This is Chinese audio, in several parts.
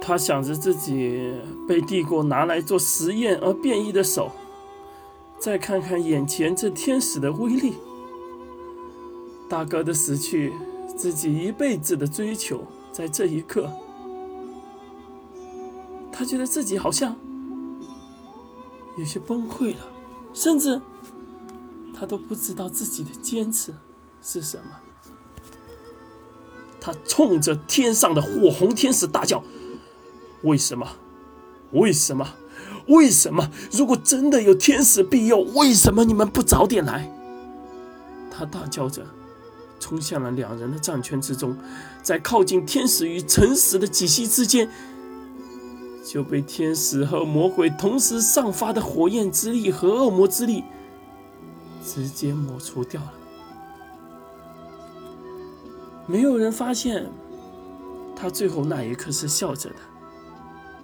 他想着自己被帝国拿来做实验而变异的手，再看看眼前这天使的威力。大哥的死去，自己一辈子的追求，在这一刻，他觉得自己好像有些崩溃了，甚至他都不知道自己的坚持是什么。他冲着天上的火红天使大叫：“为什么？为什么？为什么？如果真的有天使庇佑，为什么你们不早点来？”他大叫着。冲向了两人的战圈之中，在靠近天使与诚实的几息之间，就被天使和魔鬼同时散发的火焰之力和恶魔之力直接抹除掉了。没有人发现，他最后那一刻是笑着的。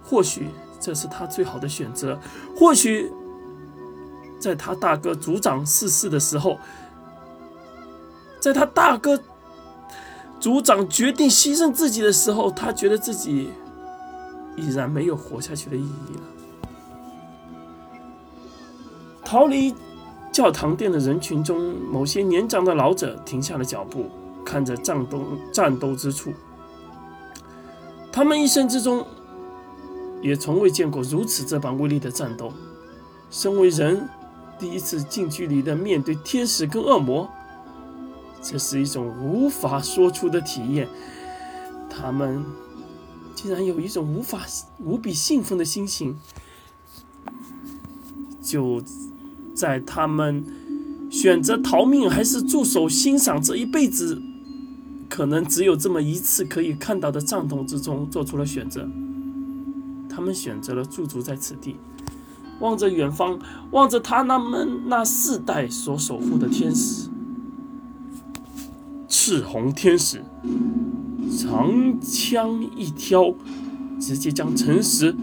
或许这是他最好的选择。或许，在他大哥族长逝世的时候。在他大哥族长决定牺牲自己的时候，他觉得自己已然没有活下去的意义了。逃离教堂殿的人群中，某些年长的老者停下了脚步，看着战斗战斗之处。他们一生之中也从未见过如此这般威力的战斗。身为人，第一次近距离的面对天使跟恶魔。这是一种无法说出的体验，他们竟然有一种无法无比兴奋的心情。就在他们选择逃命还是驻守欣赏这一辈子可能只有这么一次可以看到的战斗之中，做出了选择。他们选择了驻足在此地，望着远方，望着他那们那四代所守护的天使。赤红天使长枪一挑，直接将陈实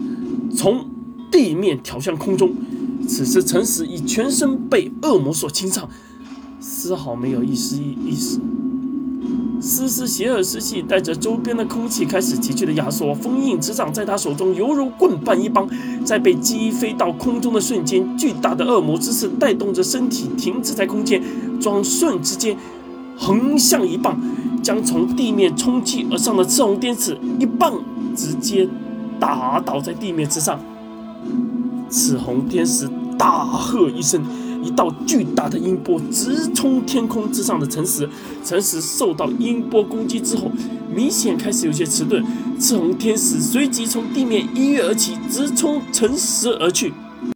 从地面挑向空中。此时，陈实已全身被恶魔所侵上，丝毫没有一丝意识。丝丝邪恶之气带着周边的空气开始急剧的压缩，封印之掌在他手中犹如棍棒一般，在被击飞到空中的瞬间，巨大的恶魔之势带动着身体停止在空间，转瞬之间。横向一棒，将从地面冲击而上的赤红天使一棒直接打倒在地面之上。赤红天使大喝一声，一道巨大的音波直冲天空之上的城石。城石受到音波攻击之后，明显开始有些迟钝。赤红天使随即从地面一跃而起，直冲城石而去。